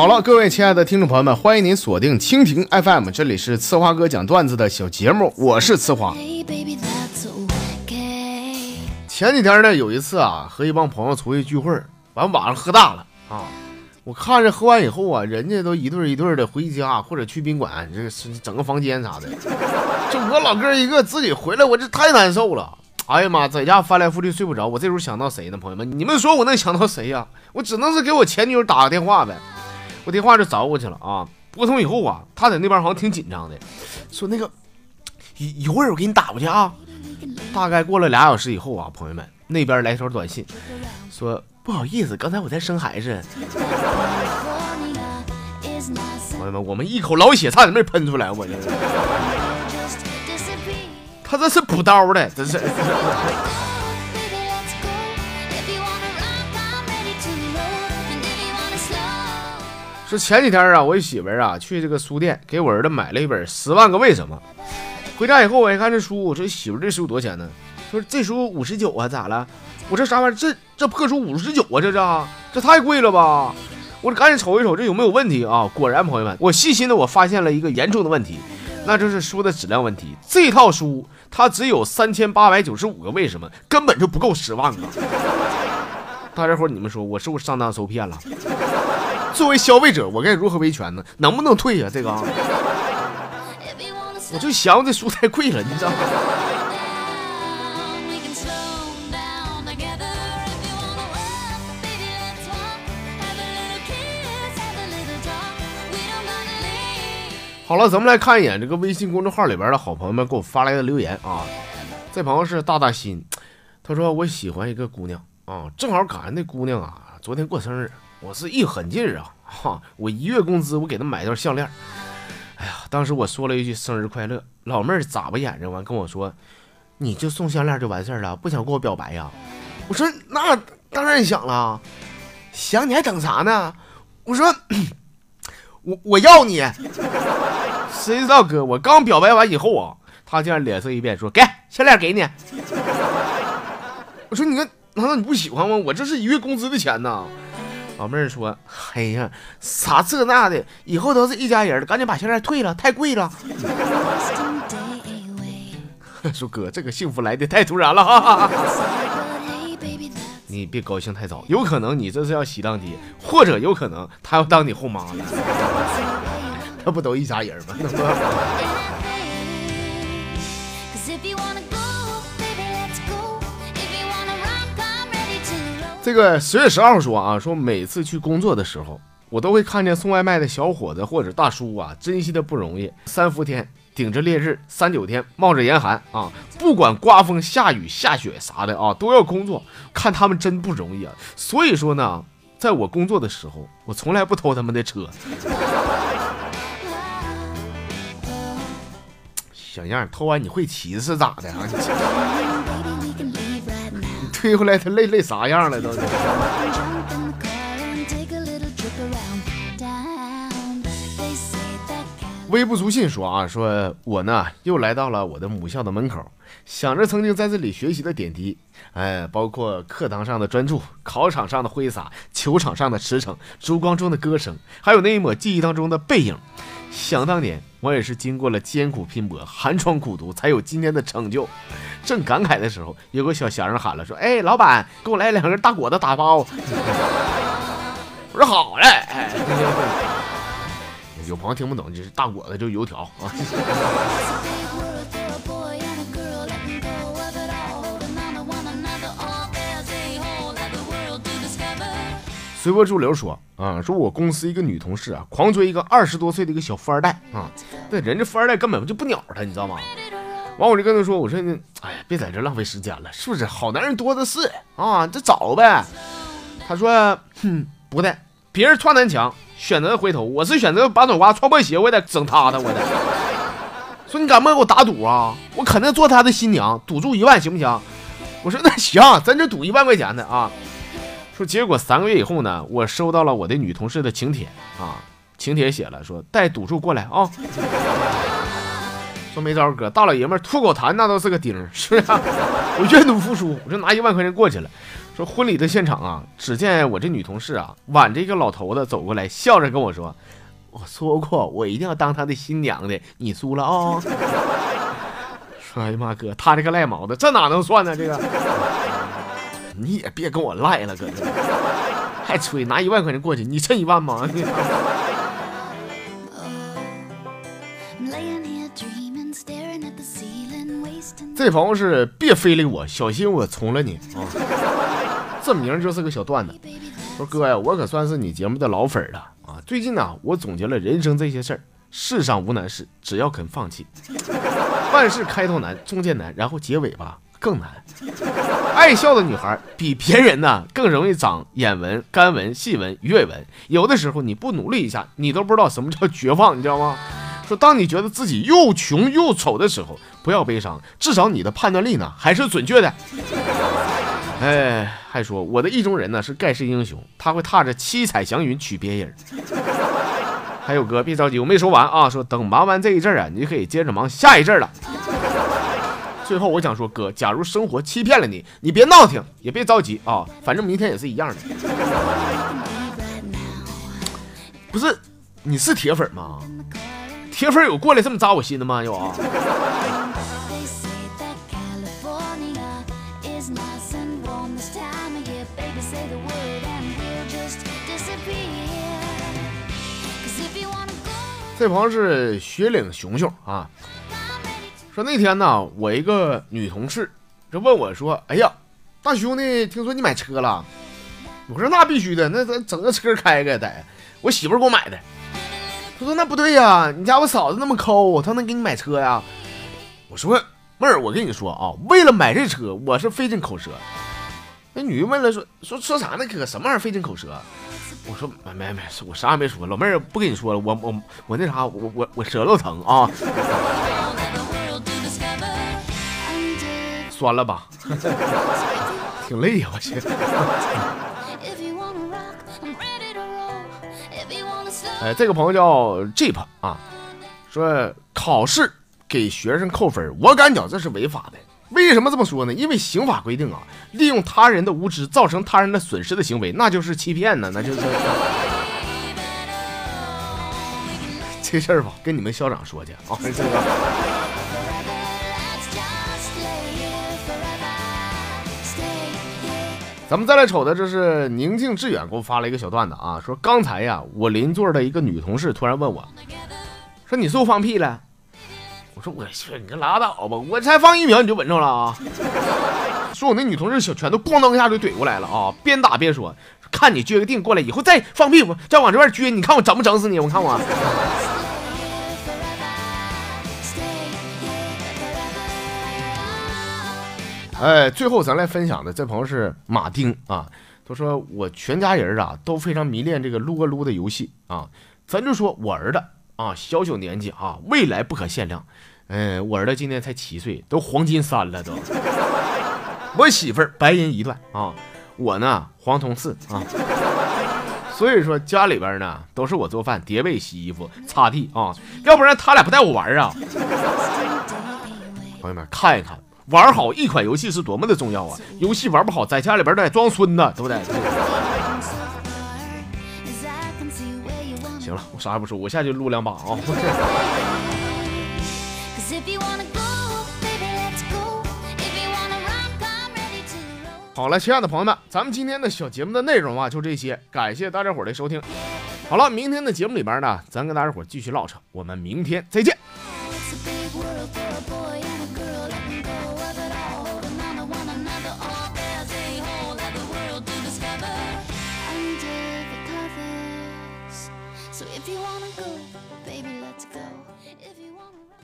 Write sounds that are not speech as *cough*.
好了，各位亲爱的听众朋友们，欢迎您锁定蜻蜓 FM，这里是呲花哥讲段子的小节目，我是呲花。前几天呢，有一次啊，和一帮朋友出去聚会，完晚上喝大了啊。我看着喝完以后啊，人家都一对一对的回家或者去宾馆，这是整个房间啥的，就我老哥一个自己回来，我这太难受了。哎呀妈，在家翻来覆去睡不着。我这时候想到谁呢？朋友们，你们说我能想到谁呀？我只能是给我前女友打个电话呗。我电话就找过去了啊，拨通以后啊，他在那边好像挺紧张的，说那个一一会儿我给你打过去啊。大概过了俩小时以后啊，朋友们那边来条短信，说不好意思，刚才我在生孩子。朋友们，我们一口老血差点没喷出来，我这他这是补刀的，这是。说前几天啊，我媳妇儿啊去这个书店给我儿子买了一本《十万个为什么》。回家以后我一看这书，我说媳妇儿这书多少钱呢？说这书五十九啊，咋了？我这啥玩意儿？这这破书五十九啊？这这这太贵了吧？我得赶紧瞅一瞅这有没有问题啊？果然，朋友们，我细心的我发现了一个严重的问题，那就是书的质量问题。这套书它只有三千八百九十五个为什么，根本就不够十万个。*laughs* 大家伙你们说我是不是上当受骗了？作为消费者，我该如何维权呢？能不能退呀？这个，*laughs* 我就嫌这书太贵了，你知道吗？好了，咱们来看一眼这个微信公众号里边的好朋友们给我发来的留言啊。这朋友是大大心，他说我喜欢一个姑娘啊，正好赶上那姑娘啊昨天过生日。我是一狠劲儿啊，哈！我一月工资，我给她买条项链。哎呀，当时我说了一句生日快乐，老妹儿眨巴眼睛完跟我说：“你就送项链就完事儿了，不想跟我表白呀？”我说：“那当然想了，想你还等啥呢？”我说：“我我要你。”谁知道哥，我刚表白完以后啊，他竟然脸色一变，说：“给项链给你。”我说：“你看，难道你不喜欢吗？我这是一月工资的钱呐。”老妹儿说：“哎呀，啥这那的，以后都是一家人了，赶紧把项链退了，太贵了。*laughs* ”说哥，这个幸福来的太突然了哈！你别高兴太早，有可能你这是要喜当爹，或者有可能他要当你后妈了。那不都一家人吗？*laughs* 这个十月十号说啊，说每次去工作的时候，我都会看见送外卖的小伙子或者大叔啊，珍惜的不容易。三伏天顶着烈日，三九天冒着严寒啊，不管刮风下雨下雪啥的啊，都要工作，看他们真不容易啊。所以说呢，在我工作的时候，我从来不偷他们的车。*laughs* 小样，偷完你会骑是咋的啊？推回来他累累啥样了都？微不足信说啊，说我呢又来到了我的母校的门口，想着曾经在这里学习的点滴，哎，包括课堂上的专注，考场上的挥洒，球场上的驰骋，烛光中的歌声，还有那一抹记忆当中的背影。想当年，我也是经过了艰苦拼搏、寒窗苦读，才有今天的成就。正感慨的时候，有个小闲人喊了，说：“哎，老板，给我来两根大果子打包。”我说：“好嘞。”哎有朋友听不懂，就是大果子就油条啊。随波逐流说啊，说我公司一个女同事啊，狂追一个二十多岁的一个小富二代啊，对，人家富二代根本就不鸟他，你知道吗？完我就跟他说，我说呢，哎呀，别在这浪费时间了，是不是？好男人多的是啊，这找呗。他说，哼，不的，别人撞南墙，选择回头，我是选择把脑瓜撞破鞋，我也得整他的，我得。说你敢不敢给我打赌啊？我肯定做他的新娘，赌注一万行不行？我说那行，咱这赌一万块钱的啊。说结果三个月以后呢，我收到了我的女同事的请帖啊，请帖写了说带赌注过来啊。说没招哥，大老爷们吐口痰那都是个钉，是不是？我愿赌服输，我就拿一万块钱过去了。说婚礼的现场啊，只见我这女同事啊，挽着一个老头子走过来，笑着跟我说：“我说过，我一定要当他的新娘的，你输了啊！” *laughs* 说：“哎呀妈，哥，他这个赖毛的，这哪能算呢？这个，你也别跟我赖了，哥，还吹拿一万块钱过去，你趁一万吗？”这朋友是别非礼我，小心我从了你啊！这名就是个小段子。说哥呀，我可算是你节目的老粉了啊！最近呢，我总结了人生这些事儿，世上无难事，只要肯放弃。万事开头难，中间难，然后结尾吧更难。爱笑的女孩比别人呢更容易长眼纹、干纹、细纹、鱼尾纹。有的时候你不努力一下，你都不知道什么叫绝望，你知道吗？说当你觉得自己又穷又丑的时候。不要悲伤，至少你的判断力呢还是准确的。哎，还说我的意中人呢是盖世英雄，他会踏着七彩祥云娶别人。*laughs* 还有哥，别着急，我没说完啊。说等忙完这一阵儿啊，你就可以接着忙下一阵儿了。最后我想说，哥，假如生活欺骗了你，你别闹挺，也别着急啊，反正明天也是一样的。不是，你是铁粉吗？铁粉有过来这么扎我心的吗？有啊。这朋友是雪岭熊熊啊，说那天呢，我一个女同事就问我说：“哎呀，大兄弟，听说你买车了？”我说：“那必须的，那咱整个车开开得，我媳妇给我买的。”他说：“那不对呀，你家我嫂子那么抠，她能给你买车呀？”我说：“妹儿，我跟你说啊，为了买这车，我是费尽口舌。”那女的问了说：“说说啥呢？哥，什么玩意儿费尽口舌？”我说没没没，我啥也没说。老妹儿不跟你说了，我我我那啥，我我我舌头疼啊，酸了吧？*laughs* 挺累呀，我去。哎，这个朋友叫 Jeep 啊，说考试给学生扣分，我感觉这是违法的。为什么这么说呢？因为刑法规定啊，利用他人的无知造成他人的损失的行为，那就是欺骗呢，那就是。*laughs* 这事儿吧，跟你们校长说去啊。这个。咱们再来瞅的，这是宁静致远给我发了一个小段子啊，说刚才呀，我邻座的一个女同事突然问我，说你是不是放屁了？我说我去，你可拉倒吧！我才放一秒你就闻着了啊！*laughs* 说我那女同事小拳头咣当一下就怼过来了啊！边打边说：“看你撅个腚过来以后再放屁，再往这边撅，你看我整不整死你？我看我。”哎，最后咱来分享的这朋友是马丁啊，他说我全家人啊都非常迷恋这个撸啊撸的游戏啊，咱就说我儿子啊，小小年纪啊，未来不可限量。嗯，我儿子今年才七岁，都黄金三了都。*laughs* 我媳妇儿白银一段啊，我呢黄铜四啊。所以说家里边呢都是我做饭、叠被、洗衣服、擦地啊，要不然他俩不带我玩啊。*laughs* 朋友们看一看，玩好一款游戏是多么的重要啊！游戏玩不好，在家里边都得装孙子，对不对？行了，我啥也不说，我下去撸两把啊。好了，亲爱的朋友们，咱们今天的小节目的内容啊，就这些，感谢大家伙的收听。好了，明天的节目里边呢，咱跟大家伙继续唠扯，我们明天再见。